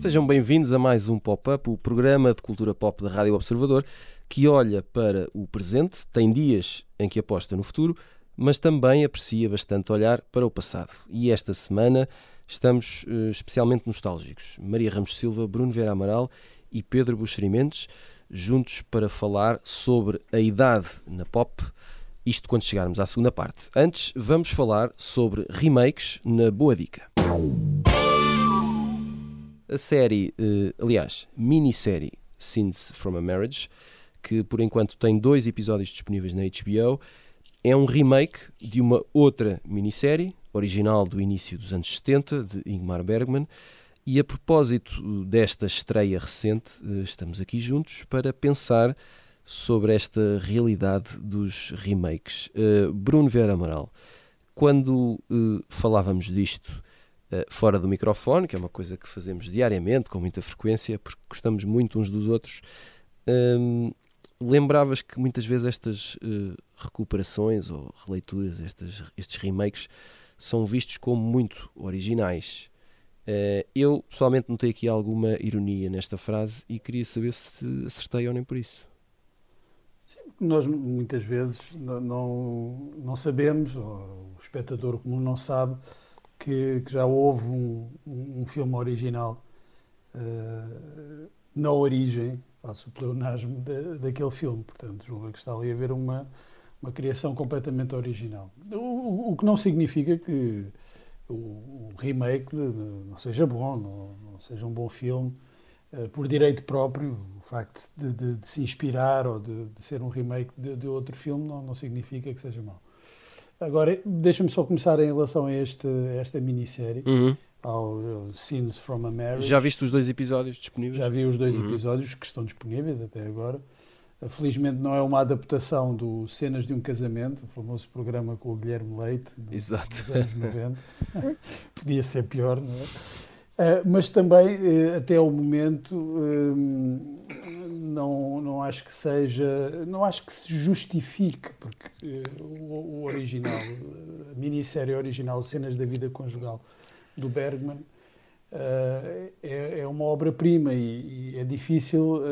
Sejam bem-vindos a mais um Pop-Up, o programa de cultura pop da Rádio Observador, que olha para o presente, tem dias em que aposta no futuro, mas também aprecia bastante olhar para o passado. E esta semana estamos uh, especialmente nostálgicos. Maria Ramos Silva, Bruno Vera Amaral e Pedro Buxerimentos, juntos para falar sobre a idade na pop, isto quando chegarmos à segunda parte. Antes, vamos falar sobre remakes na Boa Dica. A série, uh, aliás, minissérie Scenes from a Marriage, que por enquanto tem dois episódios disponíveis na HBO, é um remake de uma outra minissérie, original do início dos anos 70, de Ingmar Bergman. E a propósito desta estreia recente, uh, estamos aqui juntos para pensar sobre esta realidade dos remakes. Uh, Bruno Vera Amaral, quando falávamos disto eh, fora do microfone, que é uma coisa que fazemos diariamente, com muita frequência, porque gostamos muito uns dos outros. Um, lembravas que muitas vezes estas uh, recuperações ou releituras, estas, estes remakes, são vistos como muito originais. Uh, eu pessoalmente notei aqui alguma ironia nesta frase e queria saber se acertei ou nem por isso. Sim, nós muitas vezes não, não, sabemos, o espectador comum não sabe, que, que já houve um, um, filme original uh, na origem, faço o pleonasmo, daquele filme. Portanto, julgo que está ali a haver uma, uma criação completamente original. O, o que não significa que o, o remake de, de, não seja bom, não, não, seja um bom filme. Uh, por direito próprio, o facto de, de se inspirar ou de, ser um remake de, outro filme não, não significa que seja mau. Agora, deixa-me só começar em relação a, este, a esta minissérie, uhum. ao, ao Scenes from a Marriage. Já viste os dois episódios disponíveis? Já vi os dois uhum. episódios que estão disponíveis até agora. Felizmente não é uma adaptação do Cenas de um Casamento, o famoso programa com o Guilherme Leite, Exato. dos anos 90. Podia ser pior, não é? Uh, mas também, uh, até o momento, uh, não, não acho que seja, não acho que se justifique, porque o, o, original, a minissérie original, Cenas da Vida Conjugal, do Bergman, é, é, uma obra-prima e, e, é difícil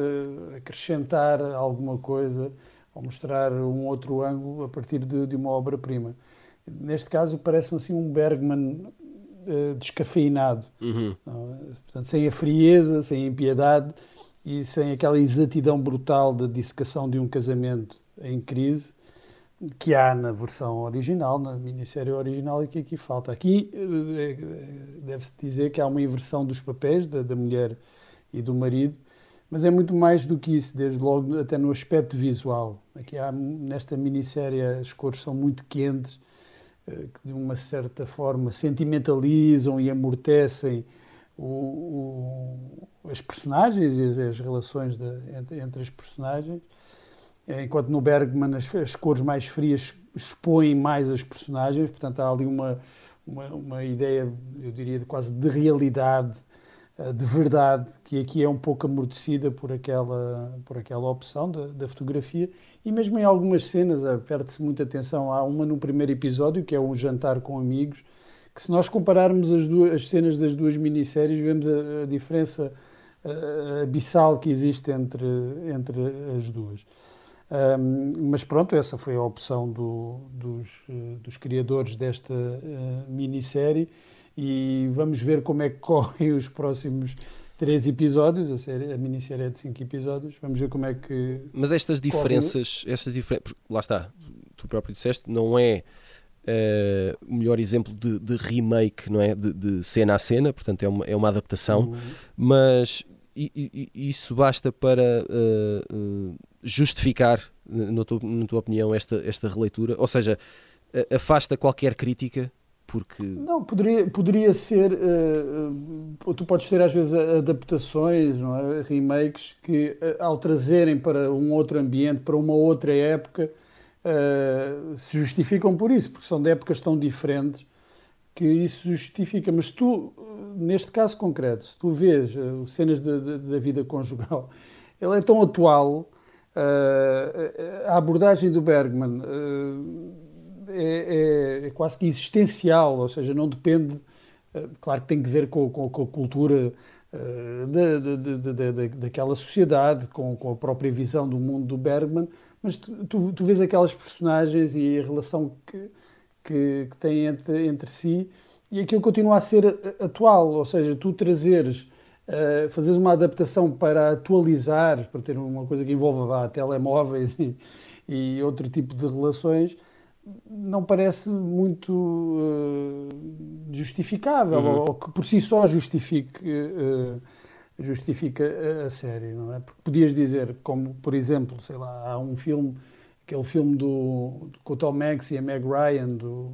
acrescentar alguma coisa ou mostrar um outro ângulo a partir de, de uma obra-prima. Neste caso, parece-me assim um Bergman uh, descafeinado. Uhum. Uh, portanto, sem a frieza, sem a impiedade e sem aquela exatidão brutal da dissecação de um casamento em crise que há na versão original, na minissérie original e que aqui falta. Aqui uh, deve-se dizer que há uma inversão dos papéis da, da mulher e do marido, mas é muito mais do que isso, desde logo até no aspecto visual. Aqui há, nesta minissérie as cores são muito quentes, eh, que de uma certa forma sentimentalizam e amortecem o, o, as personagens e as, as relações de, entre, entre, as personagens, eh, enquanto no Bergman as, as, cores mais frias expõem mais as personagens, portanto há ali uma, uma, uma ideia, eu diria, de quase de realidade, eh, de verdade, que aqui é um pouco amortecida por aquela, por aquela opção da, da fotografia e mesmo em algumas cenas eh, perde-se muita atenção. Há uma no primeiro episódio, que é um jantar com amigos, que se nós compararmos as, duas, as cenas das duas minisséries, vemos a, a diferença a, abissal que existe entre, entre as duas. Um, mas pronto, essa foi a opção do, dos, eh, dos criadores desta uh, minissérie. E vamos ver como é que correm os próximos três episódios, a, série, a minissérie é de cinco episódios, vamos ver como é que... Mas estas diferenças, estas diferenças, lá está, tu próprio disseste, não é uh, o melhor exemplo de, de remake, não é, de, de, cena a cena, portanto é uma, é uma adaptação, uhum. mas e, e, isso basta para uh, uh, justificar, na tua, na tua opinião, esta, esta releitura, ou seja, afasta qualquer crítica porque... Não, poderia, poderia ser. Uh, tu podes ter às vezes adaptações, não é? remakes, que uh, ao trazerem para um outro ambiente, para uma outra época, uh, se justificam por isso, porque são de épocas tão diferentes que isso justifica. Mas tu, neste caso concreto, se tu vês cenas da vida conjugal, ele é tão atual, a abordagem do Bergman uh, é, é, é, quase que existencial, ou seja, não depende, claro que tem que ver com, com, com a cultura da, da, daquela sociedade, com, com, a própria visão do mundo do Bergman, mas tu, tu, tu vês aquelas personagens e a relação que que, que têm entre, entre si e aquilo continua a ser atual, ou seja, tu trazeres, uh, fazeres uma adaptação para atualizar, para ter uma coisa que envolva telemóveis e, e, outro tipo de relações, não parece muito uh, justificável, uhum. ou, que por si só justifique, uh, justifica a, a série, não é? Porque podias dizer, como por exemplo, sei lá, há um filme aquele filme do, com o Tom Hanks e a Meg Ryan, do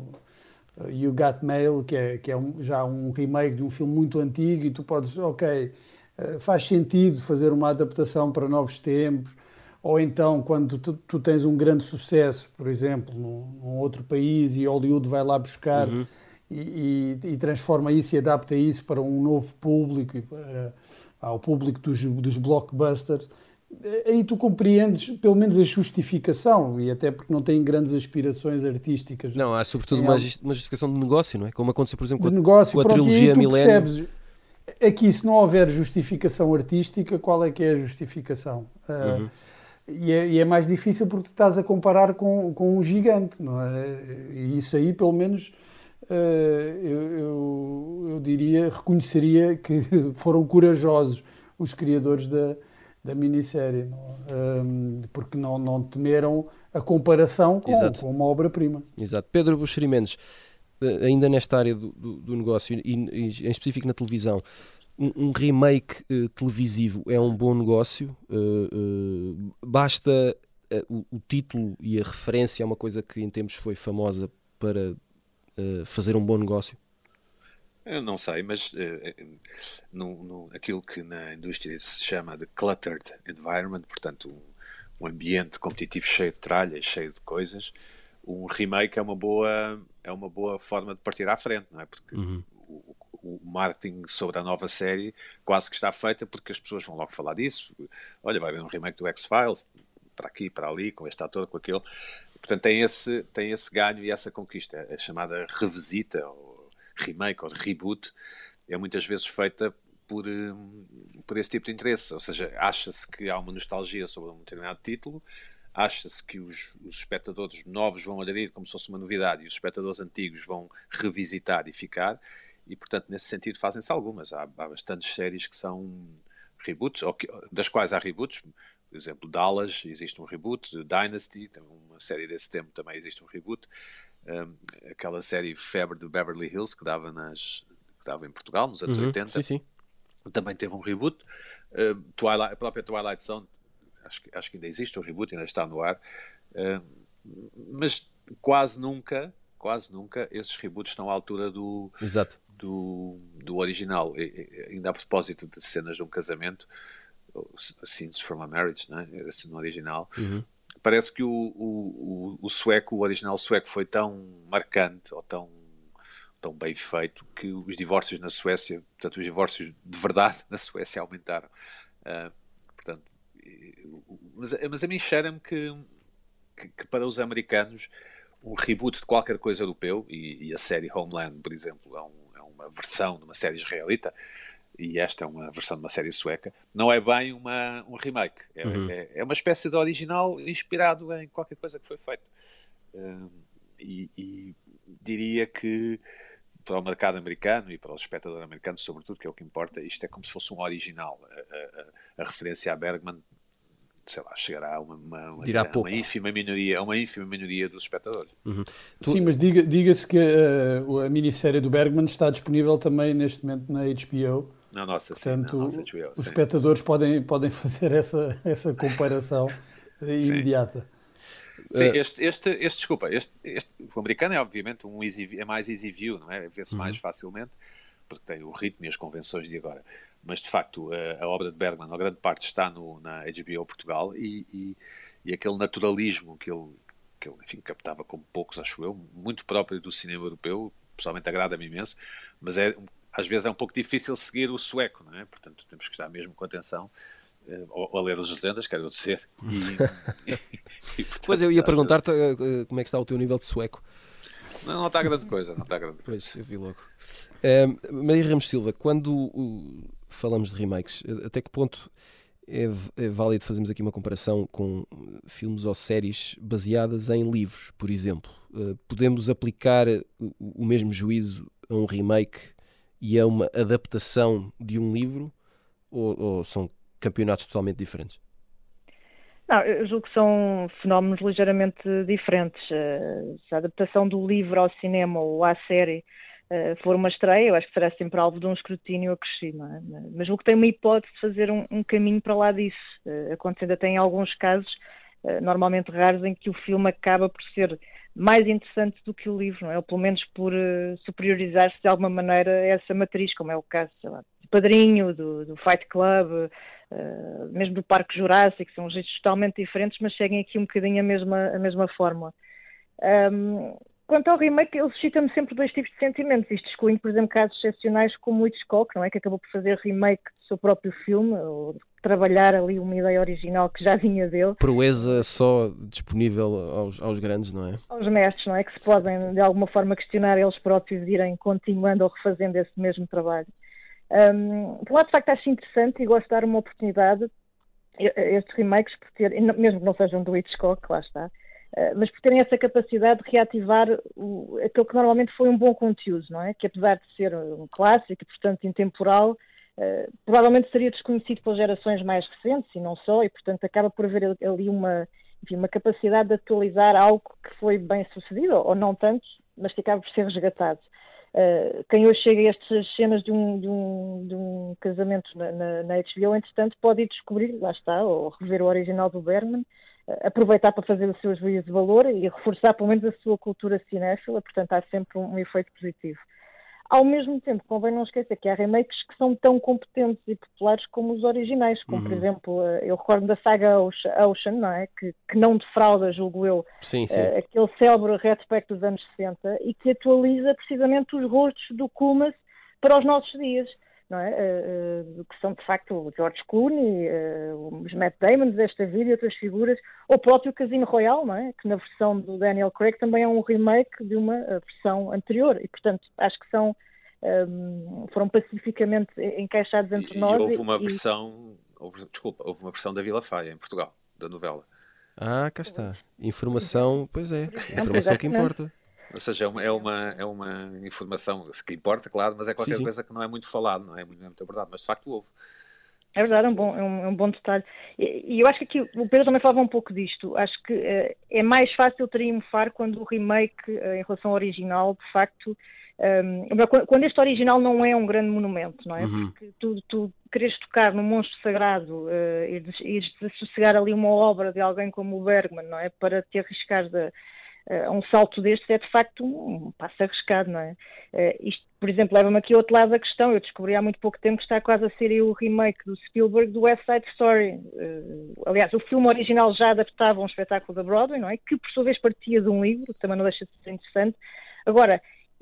You Got Mail, que é, que é um, já um remake de um filme muito antigo, e tu podes, ok, uh, faz sentido fazer uma adaptação para novos tempos, ou então quando tu, tu tens um grande sucesso, por exemplo, num, num, outro país e Hollywood vai lá buscar uhum. e, e, e, transforma isso e adapta isso para um novo público, e para, ao público dos, dos blockbusters aí tu compreendes pelo menos a justificação e até porque não tem grandes aspirações artísticas. Não, há sobretudo uma, uma, justificação de negócio, não é? Como aconteceu, por exemplo, com, de negócio, com a pronto, trilogia Milênio. Aqui, se não houver justificação artística, qual é que é a justificação? Uh, uhum. e, é, e, é, mais difícil porque tu estás a comparar com, com um gigante, não é? E isso aí, pelo menos, uh, eu, eu, eu diria, reconheceria que foram corajosos os criadores da da minissérie, um, porque não, não temeram a comparação com, com uma obra-prima. Exato. Pedro Buxerimentos, eh, ainda nesta área do, do, do negócio, e, e, em específico na televisão, um, um remake uh, televisivo é um bom negócio? Uh, uh, basta o, o, título e a referência é uma coisa que em tempos foi famosa para fazer um bom negócio? Eu não sei, mas uh, no, no, aquilo que na indústria se chama de cluttered environment, portanto, um, um, ambiente competitivo cheio de tralhas, cheio de coisas, um remake é uma boa, é uma boa forma de partir à frente, não é? Porque uhum. o, o, marketing sobre a nova série quase que está feita porque as pessoas vão logo falar disso. Olha, vai haver um remake do X-Files, para aqui, para ali, com este ator, com aquele. Portanto, tem esse, tem esse ganho e essa conquista, a chamada revisita, remake ou reboot é muitas vezes feita por, hum, por esse tipo de interesse. Ou seja, acha-se que há uma nostalgia sobre um determinado título, acha-se que os, os, espectadores novos vão aderir como se fosse uma novidade e os espectadores antigos vão revisitar e ficar. E, portanto, nesse sentido, fazem-se algumas. Há, há bastantes séries que são reboots, que, das quais há reboots. Por exemplo, Dallas, existe um reboot. Dynasty, uma série desse tempo também existe um reboot um, aquela série Febre de Beverly Hills que dava, nas, que dava em Portugal nos anos uhum, 80. Sim, sim. Também teve um reboot. Uh, Twilight, a própria Twilight Zone, acho, acho que ainda existe o um reboot, ainda está no ar. Uh, mas quase nunca, quase nunca, esses reboots estão à altura do, Exato. do, do original. E, e, ainda a propósito de cenas de um casamento, Scenes from a Marriage, né? assim no original. Uhum parece que o, o, o, sueco, o original sueco, foi tão marcante ou tão, tão bem feito que os divórcios na Suécia, portanto, os divórcios de verdade na Suécia aumentaram. Uh, portanto, mas, mas a mim cheira-me que, que, que, para os americanos um reboot de qualquer coisa europeu, e, e a série Homeland, por exemplo, é, um, é uma versão de uma série israelita, e esta é uma versão de uma série sueca, não é bem uma, um remake. É, uhum. é, é, uma espécie de original inspirado em qualquer coisa que foi feito. Uh, e, e, diria que para o mercado americano e para o espectador americano, sobretudo, que é o que importa, isto é como se fosse um original. A, a, a referência a Bergman, sei lá, chegará a uma, uma, uma, uma ínfima minoria, a uma ínfima minoria dos espectadores. Uhum. Sim, mas diga-se diga que uh, a minissérie do Bergman está disponível também neste momento na HBO na nossa, Portanto, sim, na nossa os sim. espectadores podem, podem fazer essa, essa comparação imediata. Sim, eh, este, este, este, desculpa, este, este, o americano é obviamente um easy, é mais easy view, não é? Vê-se uhum. mais facilmente, porque tem o ritmo e as convenções de agora. Mas de facto, a, a obra de Bergman, a grande parte está no, na HBO Portugal e, e, e aquele naturalismo que ele, que ele enfim, captava como poucos, acho eu, muito próprio do cinema europeu, pessoalmente agrada-me imenso, mas é, às vezes é um pouco difícil seguir o sueco, não é? Portanto, temos que estar mesmo com atenção ou, ou ler as legendas, quero dizer. E, e, portanto, pois eu ia perguntar-te uh, como é que está o teu nível de sueco. Não, não está grande coisa, não está grande coisa. Pois, eu vi logo. Uh, Maria Ramos Silva, quando uh, falamos de remakes, até que ponto é, é, válido fazermos aqui uma comparação com filmes ou séries baseadas em livros, por exemplo? Uh, podemos aplicar o, o mesmo juízo a um remake e a uma adaptação de um livro? Ou, ou são campeonatos totalmente diferentes? Não, eu julgo que são fenómenos ligeiramente diferentes. Eh, se a adaptação do livro ao cinema ou à série eh, for uma estreia, eu acho que será sempre alvo de um escrutínio acrescido. É? Mas julgo que tem uma hipótese de fazer um, um caminho para lá disso, eh, acontecendo até em alguns casos, normalmente raros, em que o filme acaba por ser mais interessante do que o livro, não é? ou pelo menos por superiorizar-se de alguma maneira a essa matriz, como é o caso lá, do Padrinho, do, do Fight Club, uh, mesmo do Parque Jurássico, são gestos totalmente diferentes, mas seguem aqui um bocadinho a mesma, a mesma fórmula. Um, quanto ao remake, ele suscita-me sempre dois tipos de sentimentos, isto excluindo, por exemplo, casos excepcionais como o Hitchcock, não é? que acabou por fazer remake do seu próprio filme, ou trabalhar ali uma ideia original que já vinha dele. Proeza só disponível aos, aos grandes, não é? Aos mestres, não é? Que se podem, de alguma forma, questionar eles próprios de irem continuando ou refazendo esse mesmo trabalho. Um, por lado, de facto, acho interessante e gosto de dar uma oportunidade a estes remakes, por ter, mesmo que não sejam do Hitchcock, lá está, mas por terem essa capacidade de reativar o, aquilo que normalmente foi um bom conteúdo, não é? Que apesar de ser um clássico e, portanto, intemporal, uh, provavelmente seria desconhecido pelas gerações mais recentes e não só, e, portanto, acaba por haver ali uma, enfim, uma capacidade de atualizar algo que foi bem sucedido, ou não tanto, mas que acaba por ser resgatado. Uh, quem hoje chega a estas cenas de um, de um, de um casamento na, na, na, HBO, entretanto, pode ir descobrir, lá está, ou rever o original do Bergman, uh, aproveitar para fazer o seu juízo de valor e reforçar pelo menos a sua cultura cinéfila, portanto, há sempre um, um efeito positivo. Ao mesmo tempo, convém não esquecer que há remakes que são tão competentes e populares como os originais, como uhum. por exemplo, eh, eu recordo da saga Ocean, não é? que, que não defrauda, julgo eu, sim, sim. Uh, aquele célebre retrospecto dos anos 60 e que atualiza precisamente os rostos do Kumas para os nossos dias. Não é? Uh, uh, que são de facto o George Clooney, uh, os Matt Damon desta vida e outras figuras, ou o próprio Casino Royale, não é? que na versão do Daniel Craig também é um remake de uma versão anterior, e portanto acho que são um, foram pacificamente encaixados entre e, nós. E houve uma e... versão, houve, desculpa, houve uma versão da Vila Faia em Portugal, da novela. Ah, cá está. Informação, pois é, informação que importa. Ou seja, é uma, é uma, é uma informação que importa, claro, mas é qualquer sim, sim. coisa que não é muito falado, não é muito, não é muito abordado, mas de facto houve. É verdade, é um bom, é um, é um bom detalhe. E, e, eu acho que aqui o Pedro também falava um pouco disto. Acho que uh, é mais fácil triunfar quando o remake uh, em relação ao original, de facto, um, quando este original não é um grande monumento, não é? Uhum. Porque tu, tu queres tocar no monstro sagrado uh, e, desassossegar ali uma obra de alguém como o Bergman, não é? Para te arriscar de, um salto destes é de facto um, passo arriscado, não é? Uh, isto, por exemplo, leva-me aqui ao outro lado da questão. Eu descobri há muito pouco tempo que está quase a ser o remake do Spielberg do West Side Story. Uh, aliás, o filme original já adaptava um espetáculo da Broadway, não é? Que por sua vez partia de um livro, que também não deixa de ser interessante. Agora,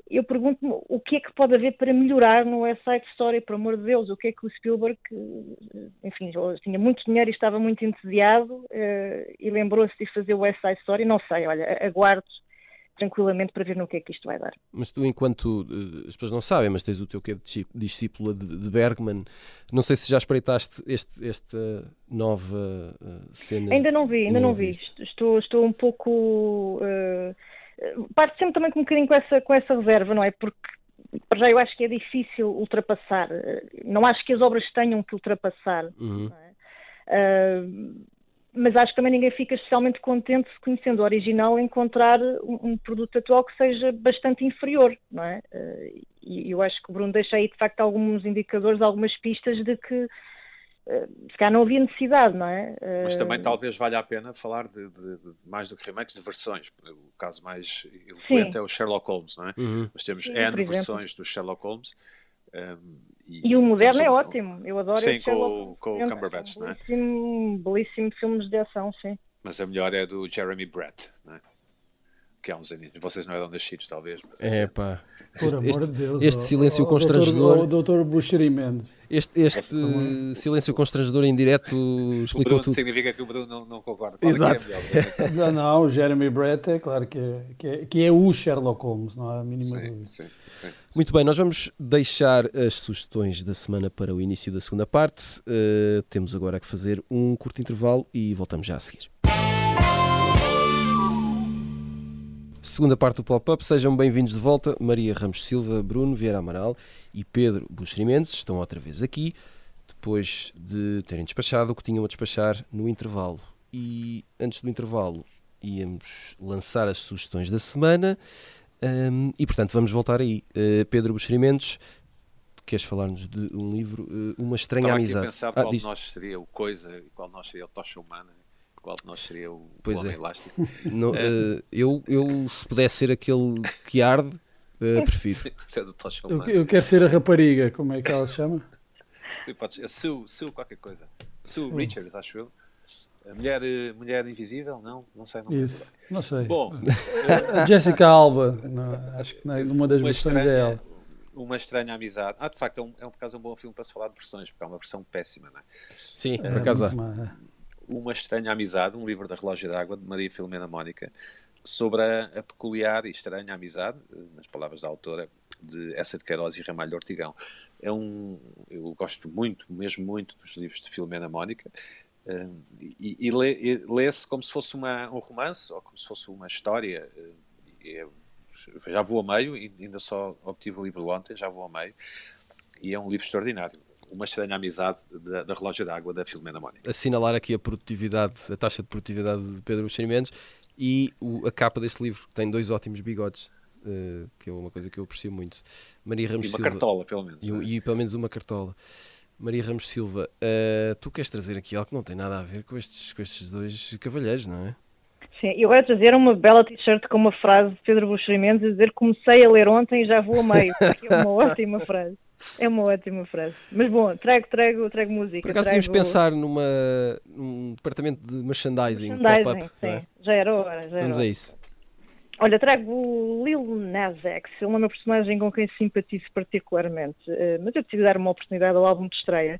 eu pergunto-me o que é que pode haver para melhorar no West Side Story, por amor de Deus, o que é que o Spielberg, enfim, tinha muito dinheiro e estava muito entusiasmado uh, e lembrou-se de fazer o West Side Story, não sei, olha, aguardo tranquilamente para ver no que é que isto vai dar. Mas tu, enquanto uh, as pessoas não sabem, mas tens o teu que é de discípula de, Bergman, não sei se já espreitaste este, esta nova uh, cena. Ainda não vi, ainda não, não vi. Estou, estou um pouco parte sempre também com um bocadinho com essa, com essa reserva, não é? Porque para já eu acho que é difícil ultrapassar. Não acho que as obras tenham que ultrapassar. Uhum. É? Uh, mas acho que também ninguém fica especialmente contente se conhecendo o original encontrar um, um, produto atual que seja bastante inferior, não é? Uh, e eu acho que o Bruno deixa aí de facto alguns indicadores, algumas pistas de que se calhar não havia necessidade, não é? Mas também eh, talvez valha a pena falar de, de, de mais do que remakes, de versões. O caso mais eloquente é o Sherlock Holmes, não é? Uhum. Nós temos Sim, N versões do Sherlock Holmes. Um, ehm, e, e, o moderno é ótimo, eu adoro sim, com, Sherlock com o Cumberbatch, não é? Belíssimo, belíssimo filmes de ação, sim. Mas a melhor é do Jeremy Brett, não é? que há uns anos. Vocês não eram nascidos, talvez. É pá. Por Este- amor de Deus. este silêncio ó, constrangedor. O doutor Buxeri Mendes. Este, este uh, silêncio constrangedor em direto O explicou Bruno tudo. significa que o Bruno não, não concorda. Qual é que Exato. É melhor? Não, não, o Jeremy Brett é claro que é, que é, que é o Sherlock Holmes, não há a mínima sim, dúvida. sim, sim. Muito bem, nós vamos deixar as sugestões da semana para o início da segunda parte. Uh, temos agora que fazer um curto intervalo e voltamos já a seguir. Segunda parte do pop-up, sejam bem-vindos de volta. Maria Ramos Silva, Bruno Vieira Amaral e Pedro Buxerimentos estão outra vez aqui, depois de terem despachado o que tinham a despachar no intervalo. E antes do intervalo íamos lançar as sugestões da semana. Um, e portanto vamos voltar aí. Uh, Pedro Buxerimentos, queres falar-nos de um livro, uh, Uma Estranha Estava aqui Amizade? a pensar Ah, qual de diz- nós seria o Coisa e qual de nós seria o Tocha Humana qual de nós seria o, o Pois Homem é. Elástico. não, uh, eu, eu, se pudesse ser aquele que arde, uh, prefiro. Isso é do Tocha Eu, eu quero ser a rapariga, como é que ela se chama? Sim, podes, a Sue, Sue qualquer coisa. Sue Richards, acho eu. A mulher, eh, mulher invisível? Não, não sei. Não Isso, lembro. não sei. Bom, A Jessica Alba, não, acho que numa das uma versões é estranha, ela. uma estranha amizade. Ah, de facto, é um, é um, por acaso, um bom filme para se falar de versões, porque é uma versão péssima, não é? Sim, por acaso. Uma Estranha Amizade, um livro da Relógio d'Água, de Maria Filomena Mónica, sobre a, a peculiar e estranha amizade, eh, nas palavras da autora, de Essa de Queiroz e Ramalho Ortigão. É um, eu gosto muito, mesmo muito, dos livros de Filomena Mónica, eh, e, e lê- lê-se como se fosse uma, um romance, ou como se fosse uma história. e é- já vou a meio, ainda só obtive o livro ontem, já vou a meio, e é um livro extraordinário. Uma Estranha Amizade da, da Relógio d'Água, da Filomena Mónica. assinalar aqui a produtividade, a taxa de produtividade de Pedro Buxerimentos e o- a capa deste livro, que tem dois ótimos bigodes, uh, que é uma coisa que eu aprecio muito. Maria Ramos E uma Silva. cartola, pelo menos. E, um- não é? e pelo menos uma cartola. Maria Ramos Silva, uh, tu queres trazer aqui algo que não tem nada a ver com estes, com estes dois cavalheiros, não é? Sim, eu agora trazer uma bela t-shirt com uma frase de Pedro Buxeri Mendes a dizer comecei a ler ontem e já vou a meio. que é uma ótima frase. É uma ótima frase. Mas bom, trago, trago, trago música. Por acaso trago podíamos pensar numa, num departamento de merchandising, merchandising, pop-up, não é? sim. Já era hora, já era Vamos hora. a isso. Olha, trago o Lil Nas X. Ele é uma personagem com quem simpatizo particularmente, eh, mas eu decidi dar uma oportunidade ao álbum de estreia.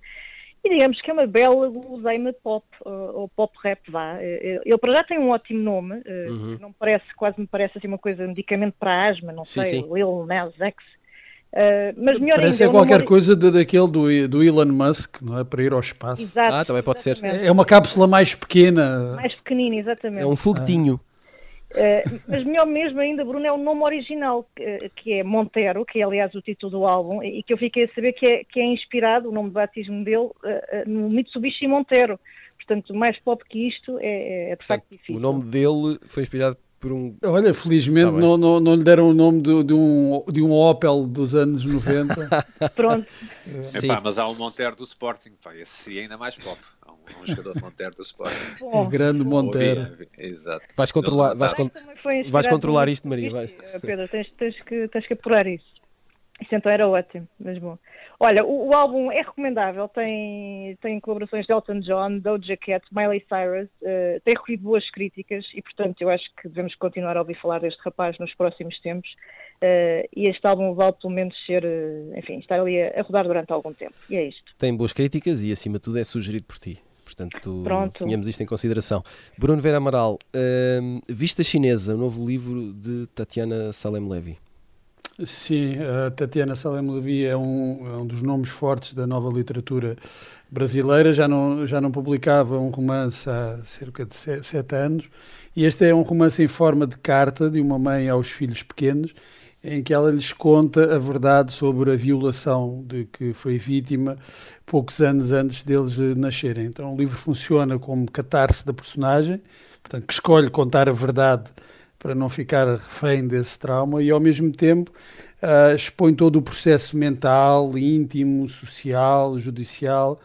E digamos que é uma bela guloseima pop, eh, ou pop rap, vá. Eh, Ele para já tem um ótimo nome, Uhum. não parece, quase me parece assim uma coisa, medicamento para asma, não Sim, sei, sim. Lil Nas X. Eh, mas melhor Parece ainda, é qualquer ori- coisa de- daquele do, do Elon Musk, não é? Para ir ao espaço. Exato, Ah, também pode ser. É uma cápsula mais pequena. Mais pequenino, exatamente. É um foguetinho. Uh, mas melhor mesmo ainda, Bruno, é o nome original, que, que é Montero, que é aliás o título do álbum, e que eu fiquei a saber que é, que é inspirado, o nome de batismo dele, uh, uh, no Mitsubishi Montero. Portanto, mais pop que isto é, é de facto difícil. o nome dele foi inspirado por um. Olha, felizmente Tá não, não, não lhe deram o nome de, de um, de um Opel dos anos 90. Pronto, Sim. Epá, mas há um Montero do Sporting, pá, esse sim é ainda mais pop. Há um, um jogador de Montero do Sporting. o bom. grande Montero. Ouvi, exato. Vais controlar- vais inspirado Vais controlar isto, Maria. Uh, Pedro, tens, tens, que, tens que apurar isso. Isso então era ótimo, mas bom. Olha, o, o álbum é recomendável, tem, tem colaborações de Elton John, Doja Cat, Miley Cyrus, eh, tem recolhido boas críticas e, portanto, eu acho que devemos continuar a ouvir falar deste rapaz nos próximos tempos. eh, e este álbum vale pelo menos ser, eh, enfim, estar ali a, a rodar durante algum tempo. E é isto. Tem boas críticas e, acima de tudo, é sugerido por ti. Portanto, Pronto. tínhamos isto em consideração. Bruno Vera Amaral, Vista Chinesa, o novo livro de Tatiana Salem Levy. Sim, a Tatiana Salem Levi é um, é um dos nomes fortes da nova literatura brasileira. Já não, já não publicava um romance há cerca de se- sete anos. E este é um romance em forma de carta de uma mãe aos filhos pequenos, em que ela lhes conta a verdade sobre a violação de que foi vítima poucos anos antes deles nascerem. Então o livro funciona como catarse da personagem, portanto, que escolhe contar a verdade para não ficar refém desse trauma e ao mesmo tempo ah, expõe todo o processo mental, íntimo, social, judicial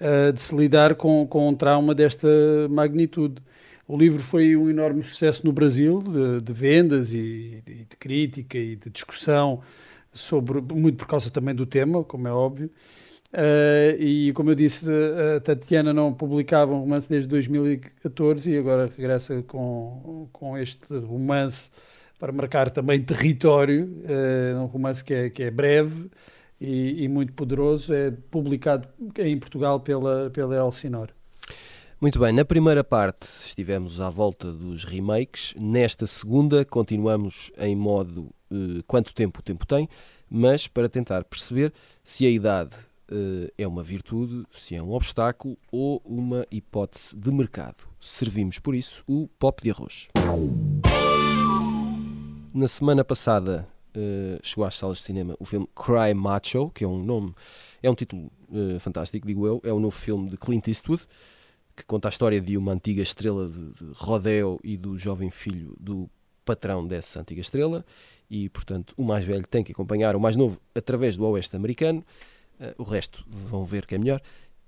ah, de se lidar com, com um trauma desta magnitude. O livro foi um enorme sucesso no Brasil, de, de vendas e de, de crítica e de discussão sobre muito por causa também do tema, como é óbvio. Uh, e como eu disse, a Tatiana não publicava um romance desde 2014 e agora regressa com, com este romance para marcar também território, é um romance que é, que é breve e, e, muito poderoso, é publicado em Portugal pela, pela Elsinor. Muito bem, na primeira parte estivemos à volta dos remakes, nesta segunda continuamos em modo uh, quanto tempo o tempo tem, mas para tentar perceber se a idade uh, é uma virtude, se é um obstáculo ou uma hipótese de mercado. Servimos por isso o pop de arroz. Na semana passada uh, chegou às salas de cinema o filme Cry Macho, que é um nome, é um título fantástico, digo eu, é o novo filme de Clint Eastwood que conta a história de uma antiga estrela de, de rodeo e do jovem filho do patrão dessa antiga estrela e, portanto, o mais velho tem que acompanhar o mais novo através do oeste americano. Uh, o resto vão ver que é melhor.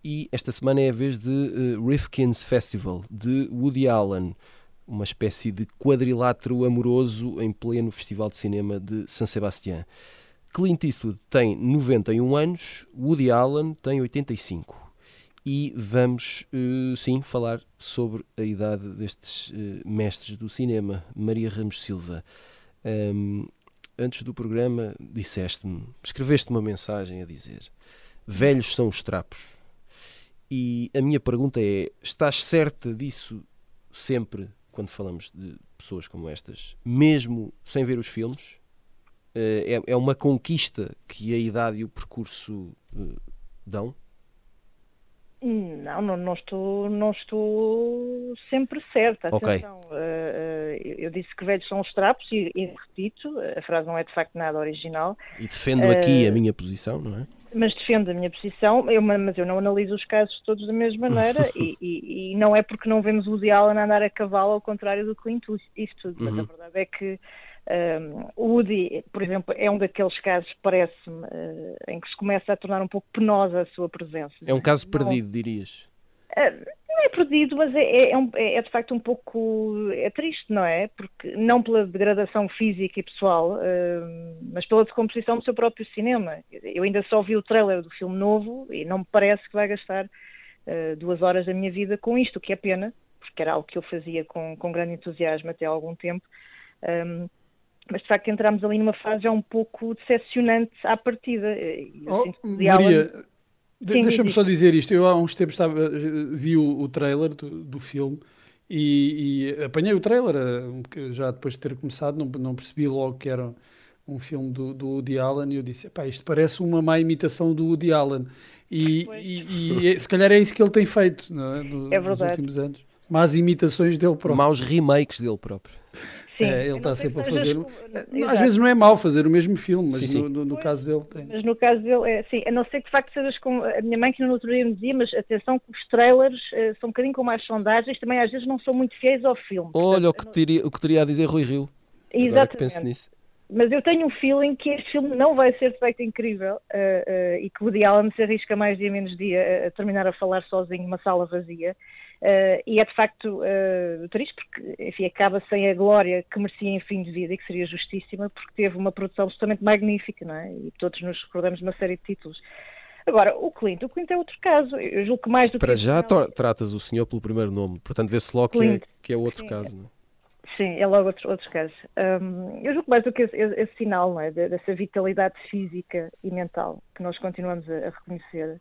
E esta semana é a vez de uh, Rifkin's Festival, de Woody Allen, uma espécie de quadrilátero amoroso em pleno Festival de Cinema de San Sebastián. Clint Eastwood tem 91 anos, Woody Allen tem 85 e vamos, uh, sim, falar sobre a idade destes uh, mestres do cinema. Maria Ramos Silva, um, antes do programa disseste-me, escreveste uma mensagem a dizer: velhos são os trapos. E a minha pergunta é: estás certa disso sempre quando falamos de pessoas como estas, mesmo sem ver os filmes? Uh, é, é uma conquista que a idade e o percurso dão? Não, não, não, estou, não estou sempre certa. Okay. Uh, eu disse que velhos são os trapos e, e, repito, a frase não é de facto nada original. E defendo uh, aqui a minha posição, não é? Mas defendo a minha posição, eu, mas eu não analiso os casos todos da mesma maneira e, e, e, não é porque não vemos o Allen andar a cavalo ao contrário do Clint Eastwood, mas uhum. a verdade é que um, o Woody, por exemplo, é um daqueles casos, parece-me, uh, em que se começa a tornar um pouco penosa a sua presença. É um caso perdido, dirias? Uh, não é perdido, mas é, é, é, um, é, é, de facto um pouco é triste, não é? Porque não pela degradação física e pessoal, uh, mas pela decomposição do seu próprio cinema. Eu ainda só vi o trailer do filme novo e não me parece que vai gastar uh, duas horas da minha vida com isto, o que é pena, porque era algo que eu fazia com, com grande entusiasmo até há algum tempo. Um, mas de facto entramos ali numa fase já um pouco decepcionante à partida. Oh, Maria, deixa-me só dizer isto. Eu há uns tempos estava, vi o, o trailer do, do filme e, e, apanhei o trailer, eh, já depois de ter começado, não, não percebi logo que era um filme do, do Woody Allen e eu disse, isto parece uma má imitação do Woody Allen. E, e, e, se calhar é isso que ele tem feito não é? No, é nos últimos anos. Más imitações dele próprio. Maus remakes dele próprio. Sim, é, ele está sempre a fazer. Às, às vezes não é mau fazer o mesmo filme, mas sim, sim. No, no, no, caso dele tem. Mas no caso dele, é, sim, a não ser que de facto sejas com. A minha mãe que no outro dia me dizia, mas atenção que os trailers uh, são um bocadinho com mais sondagens, também às vezes não são muito fiéis ao filme. Olha Portanto, o, que teria, o que teria a dizer Rui Rio. Exatamente. Mas eu tenho um feeling que este filme não vai ser feito incrível uh, uh, e que o Woody Allen se arrisca mais dia menos dia a terminar a falar sozinho numa sala vazia. Uh, e é de facto uh, triste porque, enfim, acaba sem a glória que merecia em fim de vida e que seria justíssima porque teve uma produção absolutamente magnífica, não é? E todos nos recordamos de uma série de títulos. Agora, o Clint, o Clint é outro caso. Eu julgo que mais do Para que. já tratas o senhor pelo primeiro nome, portanto vê-se logo que é, que é, outro Sim. caso, não é? Sim, é logo outro, outros casos. Um, eu julgo mais do que esse, esse sinal, não é? Dessa vitalidade física e mental que nós continuamos a, a reconhecer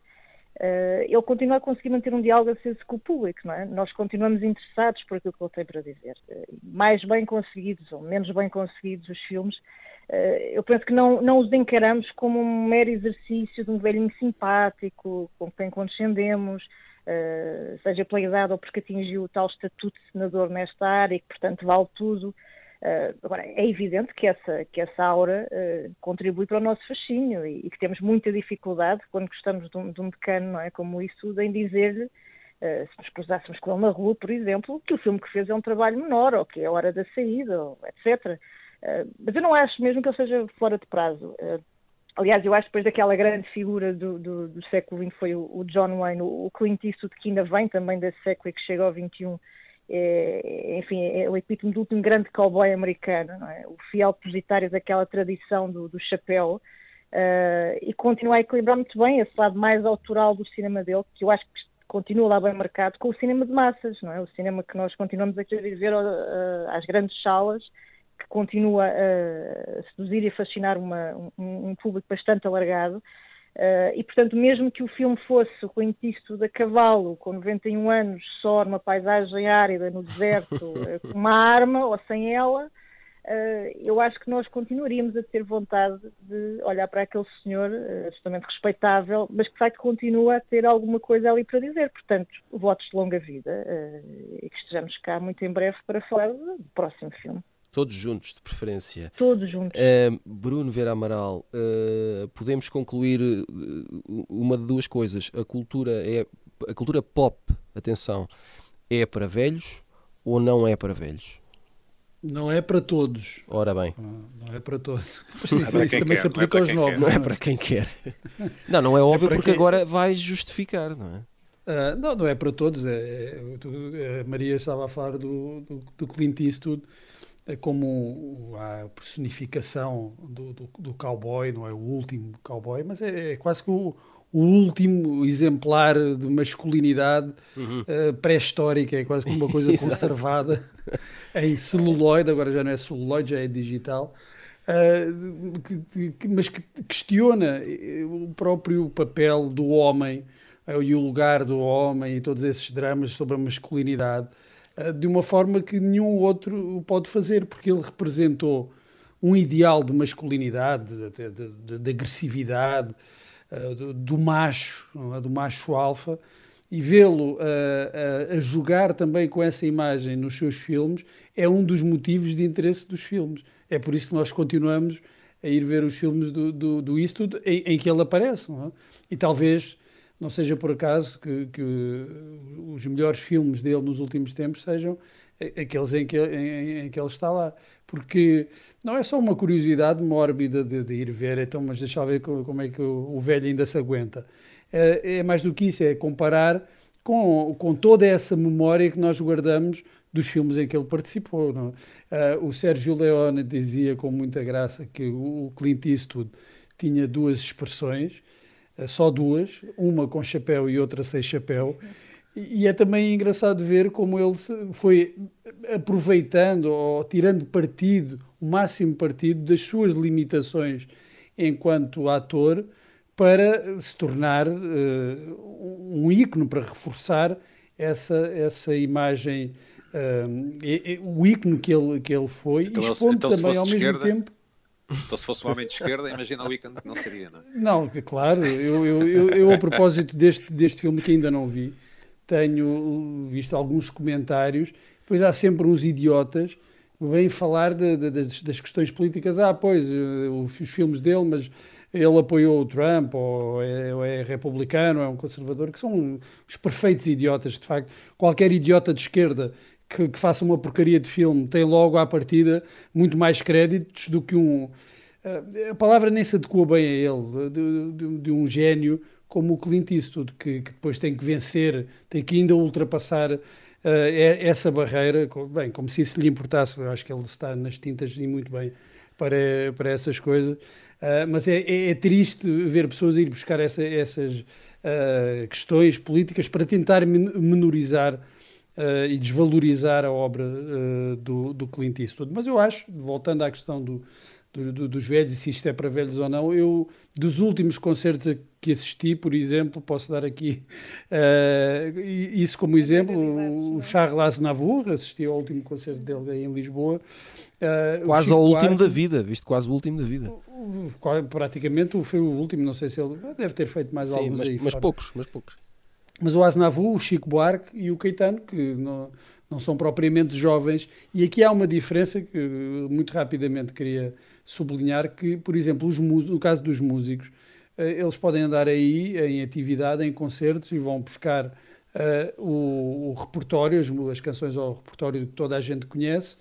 ele continua a conseguir manter um diálogo aceso com o público, não é? Nós continuamos interessados por aquilo que ele tem para dizer. Uh, mais bem conseguidos ou menos bem conseguidos os filmes, uh, eu penso que não, não os encaramos como um mero exercício de um velhinho simpático, com quem condescendemos, seja pela idade ou porque atingiu o tal estatuto de senador nesta área e que, portanto, vale tudo. Uh, agora, é evidente que essa, que essa aura uh, contribui para o nosso fascínio e, e, que temos muita dificuldade quando gostamos de um, de um decano, não é? Como isso, em dizer-lhe, uh, se nos cruzássemos com ele na rua, por exemplo, que o filme que fez é um trabalho menor, ou que é a hora da saída, ou etc. mas eu não acho mesmo que ele seja fora de prazo. aliás, eu acho que depois daquela grande figura do, do, do século XX foi o, o John Wayne, o, o Clint Eastwood, que ainda vem também desse século e que chega ao XXI, é, enfim, é o epítome do último grande cowboy americano, é? o fiel depositário daquela tradição do, do chapéu, uh, e continua a equilibrar muito bem esse lado mais autoral do cinema dele, que eu acho que continua lá bem marcado, com o cinema de massas, não é? o cinema que nós continuamos a querer ver uh, às grandes salas, que continua a seduzir e a fascinar uma, um, um, público bastante alargado. Uh, e, portanto, mesmo que o filme fosse o Clint Eastwood a cavalo, com 91 anos, só numa paisagem árida, no deserto, com uma arma ou sem ela, uh, eu acho que nós continuaríamos a ter vontade de olhar para aquele senhor uh, absolutamente respeitável, mas que, de facto, continua a ter alguma coisa ali para dizer. Portanto, votos de longa vida e que estejamos cá muito em breve para falar do próximo filme. Todos juntos, de preferência. Todos juntos. Uh, Bruno Vera Amaral, uh, podemos concluir uh, uma de duas coisas. A cultura é a cultura pop, atenção, é para velhos ou não é para velhos? Não é para todos. Ora bem. Não, é para todos. Mas isso, isso também quer, se aplica é aos novos. Não é para quem quer. Não, não é, é óbvio é porque quem... agora vais justificar, não é? Uh, não, não é para todos. É, é, a Maria estava a falar do, do, do Clint Eastwood é como a personificação do, do, do, cowboy, não é o último cowboy, mas é, é quase que o, o, último exemplar de masculinidade uhum. uh, pré-histórica, é quase como uma coisa conservada em celuloide, agora já não é celuloide, já é digital. Uh, que, que, mas que questiona eh, o próprio papel do homem uh, e o lugar do homem e todos esses dramas sobre a masculinidade de uma forma que nenhum outro pode fazer, porque ele representou um ideal de masculinidade, de, de, de agressividade, uh, do, macho, é? do macho alfa, e vê-lo uh, uh, a jogar também com essa imagem nos seus filmes é um dos motivos de interesse dos filmes. É por isso que nós continuamos a ir ver os filmes do, do, do Eastwood em, em que ele aparece. É? E talvez não seja por acaso que, que os melhores filmes dele nos últimos tempos sejam aqueles em que, em, em, que ele está lá. Porque não é só uma curiosidade mórbida de, de ir ver, então, mas deixa eu ver como, é que o, o, velho ainda se aguenta. É, é, mais do que isso, é comparar com, com toda essa memória que nós guardamos dos filmes em que ele participou. Uh, o Sérgio Leone dizia com muita graça que o Clint Eastwood tinha duas expressões só duas, uma com chapéu e outra sem chapéu. E é também engraçado ver como ele foi aproveitando ou tirando partido, o máximo partido das suas limitações enquanto ator para se tornar uh, um ícone, para reforçar essa, essa imagem, uh, e, e, o ícone que ele, que ele foi, então, expondo então, também ao mesmo esquerda, tempo então, se fosse um homem de esquerda, imagina o Weekend que não seria, não é? Não, claro. Eu, eu, eu, eu, a propósito deste, deste filme que ainda não vi, tenho visto alguns comentários. Depois há sempre uns idiotas que vêm falar de, de, das, das, questões políticas. Ah, pois, eh, os filmes dele, mas ele apoiou o Trump, ou é, ou é republicano, ou é um conservador, que são os perfeitos idiotas, de facto. Qualquer idiota de esquerda que, que, faça uma porcaria de filme tem logo à partida muito mais créditos do que um. Eh, a palavra nem se adequa bem a ele, de, de, de um gênio como o Clint Eastwood, que, que, depois tem que vencer, tem que ainda ultrapassar uh, essa barreira, bem, como se isso lhe importasse, eu acho que ele está nas tintas e muito bem para, para essas coisas, uh, mas é, é, é, triste ver pessoas ir buscar essa, essas uh, questões políticas para tentar menorizar uh, e desvalorizar a obra uh, do, do Clint Eastwood. Mas eu acho, voltando à questão do, do, do, dos velhos e se isto é para velhos ou não, eu, dos últimos concertos que assisti, por exemplo, posso dar aqui uh, isso como exemplo, o Charles Aznavour, assisti ao último concerto dele aí em Lisboa. Uh, quase ao último da vida, visto quase o último da vida. Praticamente foi o último, não sei se ele deve ter feito mais Sim, alguns mas, aí. Mas poucos, mas poucos. Mas o Aznavour, o Chico Buarque e o Caetano, que não, não são propriamente jovens, e aqui há uma diferença que muito rapidamente queria sublinhar, que, por exemplo, os no caso dos músicos, eh, eles podem andar aí em atividade, em concertos, e vão buscar uh, o, o, repertório, as, as, canções ao repertório que toda a gente conhece,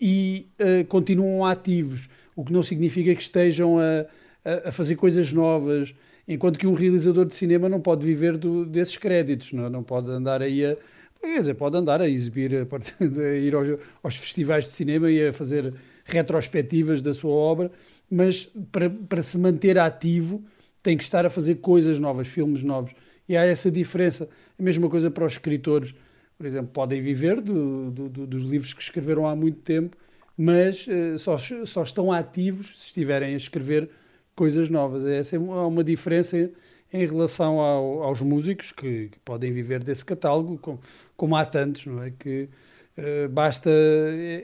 e uh, continuam ativos, o que não significa que estejam a, a, a fazer coisas novas, enquanto que um realizador de cinema não pode viver do, desses créditos, não, não pode andar aí a. Quer dizer, pode andar a exibir, a, a ir aos, aos, festivais de cinema e a fazer retrospectivas da sua obra, mas para, para se manter ativo tem que estar a fazer coisas novas, filmes novos. E há essa diferença. A mesma coisa para os escritores, por exemplo, podem viver do, do, do, dos livros que escreveram há muito tempo, mas uh, só, só estão ativos se estiverem a escrever coisas novas. Essa é uma diferença em relação ao, aos músicos que, que, podem viver desse catálogo, como, como há tantos, não é? Que uh, basta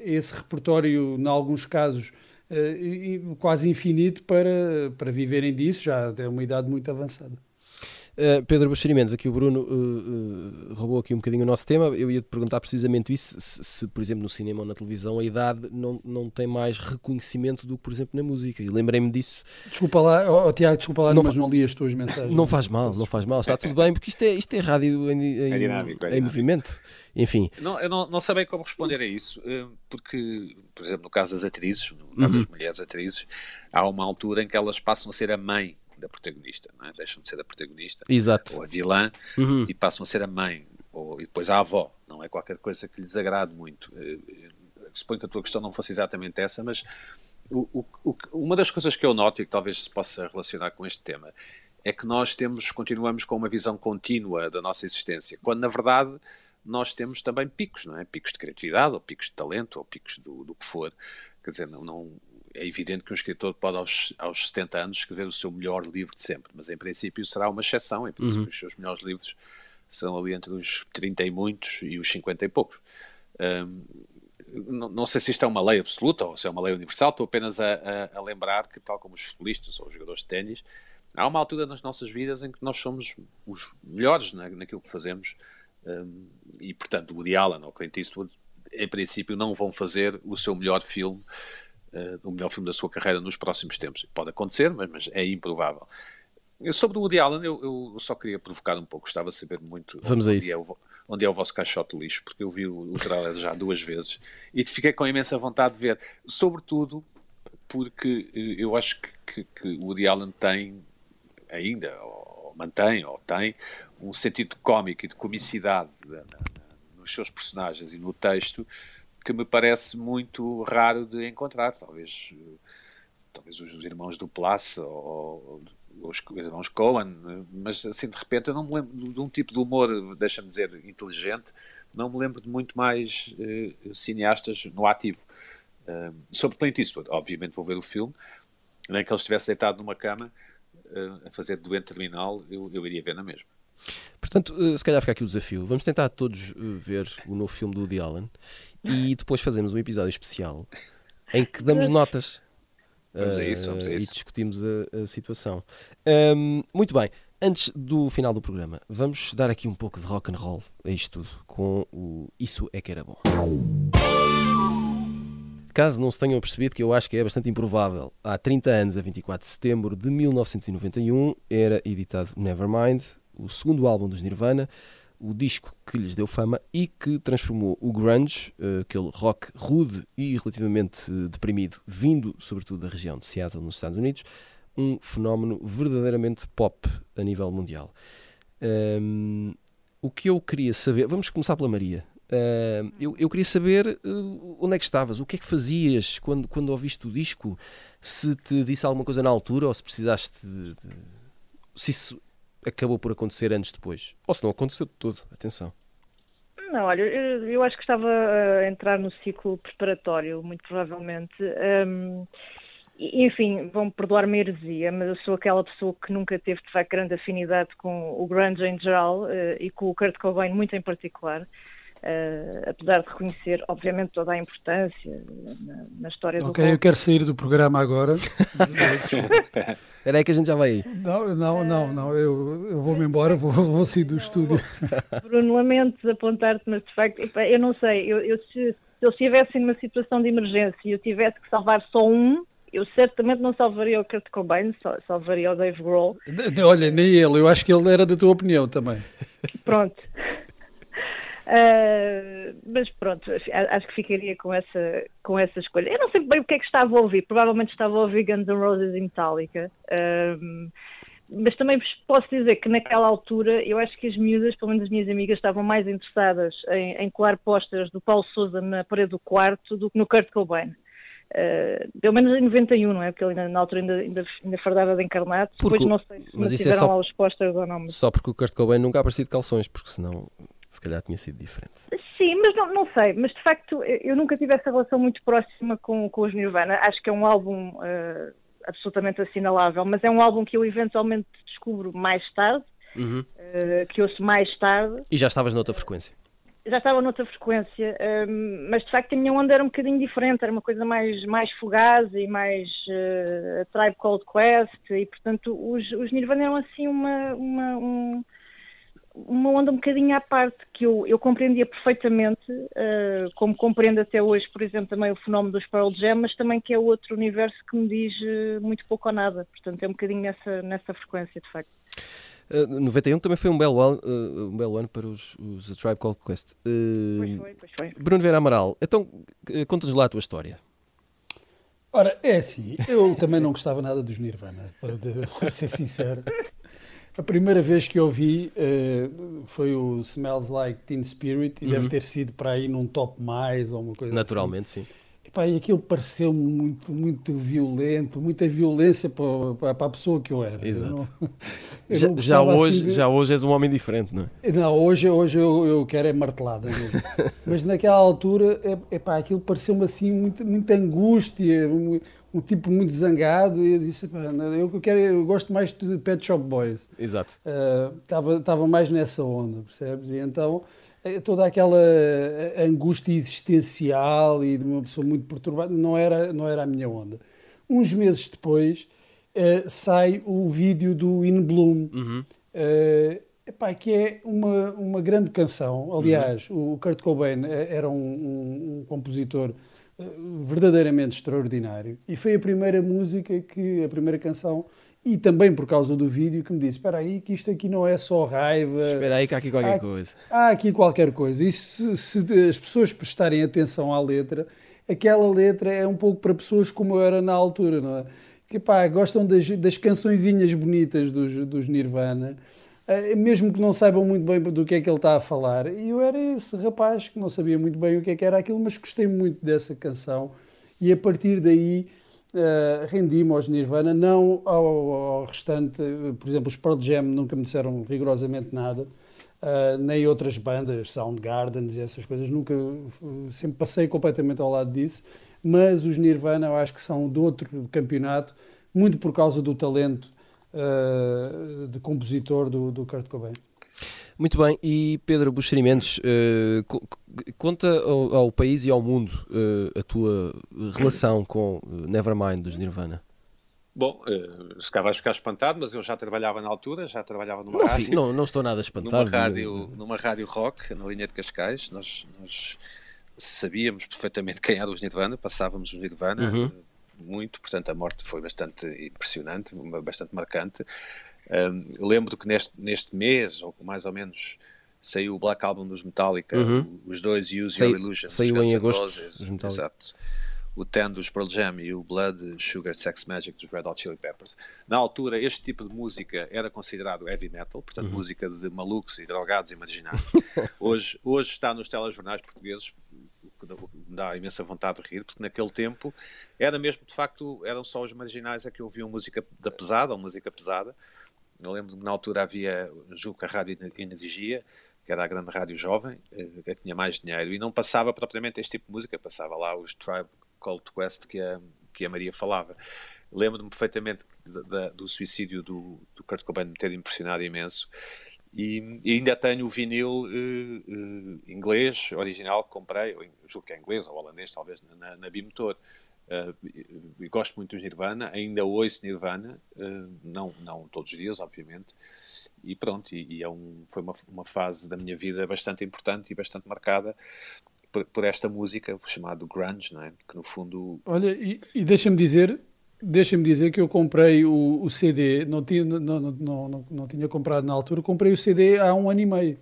esse repertório, em alguns casos, uh, quase infinito para, para viverem disso, já é uma idade muito avançada. Uh, Pedro Bacharimentos, aqui o Bruno uh, uh, roubou aqui um bocadinho o nosso tema. Eu ia te perguntar precisamente isso: se, se, por exemplo, no cinema ou na televisão a idade não, não tem mais reconhecimento do que, por exemplo, na música. E lembrei-me disso. Desculpa lá, oh, Tiago, desculpa lá, não, mas não li as tuas mensagens. Não faz mal, não faz mal, está tudo bem, porque isto é, isto é rádio em, em, é dinâmico, é em movimento. Enfim. Não, eu não, não sabia como responder a isso, porque, por exemplo, no caso das atrizes, no caso uhum. das mulheres atrizes, há uma altura em que elas passam a ser a mãe da protagonista, não é? deixam de ser a protagonista Exato. ou a vilã uhum. e passam a ser a mãe ou, e depois a avó. Não é qualquer coisa que lhes agrade muito. Eh, eh, suponho que a tua questão não fosse exatamente essa, mas o, o, uma das coisas que eu noto e que talvez se possa relacionar com este tema é que nós temos, continuamos com uma visão contínua da nossa existência, quando na verdade nós temos também picos, não é? Picos de criatividade, ou picos de talento, ou picos do, do que for. Quer dizer, não, não, é evidente que um escritor pode aos, aos 70 anos escrever o seu melhor livro de sempre, mas em princípio será uma exceção, em princípio uhum. os seus melhores livros serão ali entre os 30 e muitos e os 50 e poucos. Um, não, não, sei se isto é uma lei absoluta ou se é uma lei universal, estou apenas a, a, a lembrar que, tal como os futebolistas ou os jogadores de ténis, há uma altura nas nossas vidas em que nós somos os melhores na, naquilo que fazemos um, e, portanto, o Woody Allen ou Clint Eastwood, em princípio, não vão fazer o seu melhor filme uh, o melhor filme da sua carreira nos próximos tempos. Pode acontecer, mas, mas é improvável. Sobre o Woody Allen, eu, eu, só queria provocar um pouco, gostava de saber muito Vamos onde. É o, onde é o vosso caixote de lixo, porque eu vi o, o trailer já duas vezes e fiquei com imensa vontade de ver, sobretudo porque eh, eu acho que, que, o Woody Allen tem ainda, ou mantém, ou tem, um sentido cómico e de comicidade nos seus personagens e no texto que me parece muito raro de encontrar. Talvez, talvez os irmãos do Place ou, ou os irmãos Cohen, mas assim de repente eu não me lembro de um tipo de humor, deixa-me dizer, inteligente, não me lembro de muito mais uh, cineastas no ativo. Uh, sobre Clint Eastwood, obviamente vou ver o filme, nem que ele estivesse deitado numa cama uh, a fazer doente terminal, eu, eu iria ver na mesma. Portanto, se calhar fica aqui o desafio. Vamos tentar todos ver o novo filme do Woody Allen e depois fazemos um episódio especial em que damos notas. Vamos a isso, vamos a isso. E discutimos a, a situação. Um, muito bem, antes do final do programa, vamos dar aqui um pouco de rock and roll a isto tudo, com o Isso é que era bom. Caso não se tenham percebido, que eu acho que é bastante improvável, há 30 anos, a 24 de setembro de 1991, era editado Nevermind, o segundo álbum dos Nirvana, o disco que lhes deu fama e que transformou o grunge, eh, aquele rock rude e relativamente eh, deprimido, vindo sobretudo da região de Seattle, nos Estados Unidos, um fenómeno verdadeiramente pop a nível mundial. Um, o que eu queria saber, vamos começar pela Maria. Uh, eu, eu, queria saber uh, onde é que estavas, o que é que fazias quando, quando ouviste o disco, se te disse alguma coisa na altura ou se precisaste de, de, se isso acabou por acontecer antes depois. Ou se não aconteceu de todo, atenção. Não, olha, eu, eu acho que estava a entrar no ciclo preparatório, muito provavelmente. Um, enfim, vão perdoar-me a heresia, mas eu sou aquela pessoa que nunca teve de facto grande afinidade com o grunge em geral uh, e com o Kurt Cobain muito em particular. Uh, apesar de reconhecer, obviamente, toda a importância na, na história okay, do Ok, eu quero sair do programa agora. Espera aí que a gente já vai aí. Não, não, não, não eu, eu vou-me embora, vou, vou sair do estúdio. Bruno, lamento desapontar-te, mas de facto, eu não sei, eu, eu, se, se eu estivesse numa situação de emergência e eu tivesse que salvar só um, eu certamente não salvaria o Kurt Cobain, salvaria o Dave Grohl. Olha, nem ele, eu acho que ele era da tua opinião também. Pronto. Uh, mas pronto, acho que ficaria com essa, com essa escolha. Eu não sei bem o que é que estava a ouvir, provavelmente estava a ouvir Guns N' Roses e Metallica. Uh, mas também posso dizer que naquela altura eu acho que as miúdas, pelo menos as minhas amigas, estavam mais interessadas em, em colar postas do Paulo Souza na parede do quarto do que no Kurt Cobain. Uh, pelo menos em 91, não é? Porque ele ainda, na altura ainda, ainda, ainda fardava de encarnado. Depois não sei se mas isso é só, lá os posters ou não. Mas... Só porque o Kurt Cobain nunca aparecia de calções, porque senão Se calhar tinha sido diferente. Sim, mas não, não sei. Mas de facto, eu nunca tive essa relação muito próxima com, com os Nirvana. Acho que é um álbum uh, absolutamente assinalável, mas é um álbum que eu eventualmente descubro mais tarde, Uhum. uh, que ouço mais tarde. E já estavas noutra frequência. Já estava noutra frequência, um, mas de facto a minha onda era um bocadinho diferente, era uma coisa mais, mais fugaz e mais uh, Tribe Called Quest, e portanto os, os Nirvana eram assim uma, uma, um, uma onda um bocadinho à parte que eu, eu compreendia perfeitamente, uh, como compreendo até hoje, por exemplo, também o fenómeno dos Pearl Jam, mas também que é outro universo que me diz uh, muito pouco ou nada, portanto é um bocadinho nessa, nessa frequência de facto. Uh, 91 também foi um belo ano, uh, um belo ano para os, os Tribe Called Quest. Uh, pois foi, pois foi. Bruno Vera Amaral, então conta-nos lá a tua história. Ora, é assim, eu também não gostava nada dos Nirvana, para, de, para ser sincero. A primeira vez que eu vi foi o Smells Like Teen Spirit e uhum. deve ter sido para aí num top mais ou uma coisa Naturalmente, assim. sim. Epá, e aquilo pareceu-me muito, muito violento, muita violência para, para, a pessoa que eu era. Exato. Eu não, eu já, já, hoje, assim de... já hoje és um homem diferente, não é? Não, hoje, hoje eu, eu quero é martelada. Mas naquela altura, epá, aquilo pareceu-me assim, muito, muita angústia, um, um, tipo muito zangado. E eu disse, epá, eu, quero, eu gosto mais de Pet Shop Boys. Exato. Estava uh, mais nessa onda, percebes? E então toda aquela angústia existencial e de uma pessoa muito perturbada, não era, não era a minha onda. Uns meses depois uh, sai o vídeo do In Bloom, uhum. uh, epá, que é uma, uma grande canção. Aliás, uhum. o Kurt Cobain era um, um, um compositor verdadeiramente extraordinário e foi a primeira música que a primeira canção e também por causa do vídeo que me disse: Espera aí, que isto aqui não é só raiva. Espera aí, que há aqui qualquer há, coisa. Há aqui qualquer coisa. E se, se, as pessoas prestarem atenção à letra, aquela letra é um pouco para pessoas como eu era na altura, não é? Que pá, gostam das, das cançõezinhas bonitas dos, dos Nirvana, eh, mesmo que não saibam muito bem do que é que ele está a falar. E eu era esse rapaz que não sabia muito bem o que é que era aquilo, mas gostei muito dessa canção. E a partir daí uh, rendi-me aos Nirvana, não ao, ao, restante, por exemplo, os Pearl Jam nunca me disseram rigorosamente nada, uh, nem outras bandas, Soundgardens e essas coisas, nunca, sempre passei completamente ao lado disso, mas os Nirvana eu acho que são de outro campeonato, muito por causa do talento uh, de compositor do, do Kurt Cobain. Muito bem, e Pedro Buxerimentos, uh, conta ao, ao, país e ao mundo uh, a tua relação com uh, Nevermind dos Nirvana. Bom, uh, se vais ficar espantado, mas eu já trabalhava na altura, já trabalhava numa não, rádio. Não, não estou nada espantado. Numa rádio, numa rádio rock, na linha de Cascais, nós, nós sabíamos perfeitamente quem eram os Nirvana, passávamos os Nirvana uhum. muito, portanto a morte foi bastante impressionante, bastante marcante. Um, lembro que neste, neste mês, ou mais ou menos, saiu o Black Album dos Metallica, uhum. os dois Use Your Illusion. Saiu em agosto. Roses, exato. O Ten dos Pearl Jam e o Blood Sugar Sex Magic dos Red Hot Chili Peppers. Na altura, este tipo de música era considerado heavy metal, portanto, uhum. música de malucos e drogados e marginais. hoje, hoje está nos telejornais portugueses, o que me dá imensa vontade de rir, porque naquele tempo era mesmo, de facto, eram só os marginais a que ouviam música da pesada ou música pesada eu lembro que na altura havia, julgo que a Rádio Energia, que era a grande rádio jovem, que tinha mais dinheiro, e não passava propriamente este tipo de música, passava lá os Tribe Called Quest que a, que a Maria falava. Lembro-me perfeitamente do suicídio do, do Kurt Cobain me ter impressionado imenso. E, e ainda tenho o vinil uh, uh, inglês, original, que comprei, julgo que é inglês ou holandês, talvez, na, na Bimotor. Uh, gosto muito dos Nirvana, ainda ouço Nirvana, uh, não, não todos os dias, obviamente, e pronto, e, e é um, foi uma, uma fase da minha vida bastante importante e bastante marcada por, por esta música chamada grunge, não é? que no fundo... Olha, e, e deixa-me dizer, deixa-me dizer que eu comprei o, o CD, não tinha, não, não, não, não, não tinha comprado na altura, comprei o CD há um ano e meio.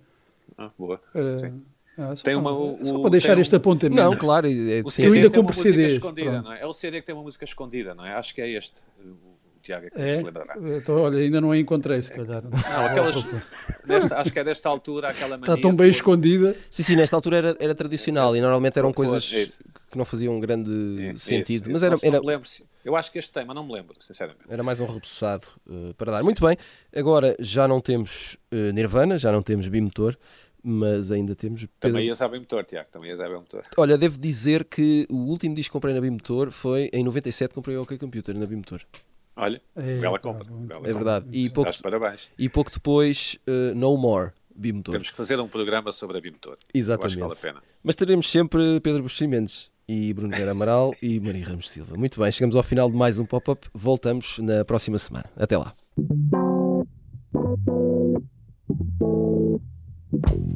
Ah, boa, sim. Ah, só, tem uma, só o, para deixar um, este apontamento. Não, claro. É, o CD eu ainda compro CD. Escondida, não é? é o CD que tem uma música escondida, não é? Acho que é este. O, Tiago é que é? se lembrará. Então, olha, ainda não a encontrei, se calhar. Não, aquelas, nesta, acho que é desta altura aquela mania. Está tão bem escondida. Sim, sim, nesta altura era, era tradicional e normalmente eram coisas é que não faziam um grande é, sentido. Esse, mas era, era... Lembro eu acho que este tema, não me lembro, sinceramente. Era mais um repousado uh, para dar. Sim. Muito bem, agora já não temos uh, Nirvana, já não temos Bimotor, mas ainda temos. Pedro... Também ias à Bimotor, Tiago, também ias à Bimotor. Olha, devo dizer que o último disco que comprei na Bimotor foi em 97, comprei o OK Computer na Bimotor. Olha, É, bela compra. bela É compra. verdade. E pouco, Estás de parabéns. e pouco depois, uh, No More, Bimotor. Temos que fazer um programa sobre a Bimotor. Eu acho Exatamente. que vale a pena. Mas teremos sempre Pedro Buximentos e Bruno Guerra Amaral e Maria Ramos Silva. Muito bem, chegamos ao final de mais um pop-up. Voltamos na próxima semana. Até lá. Thank you.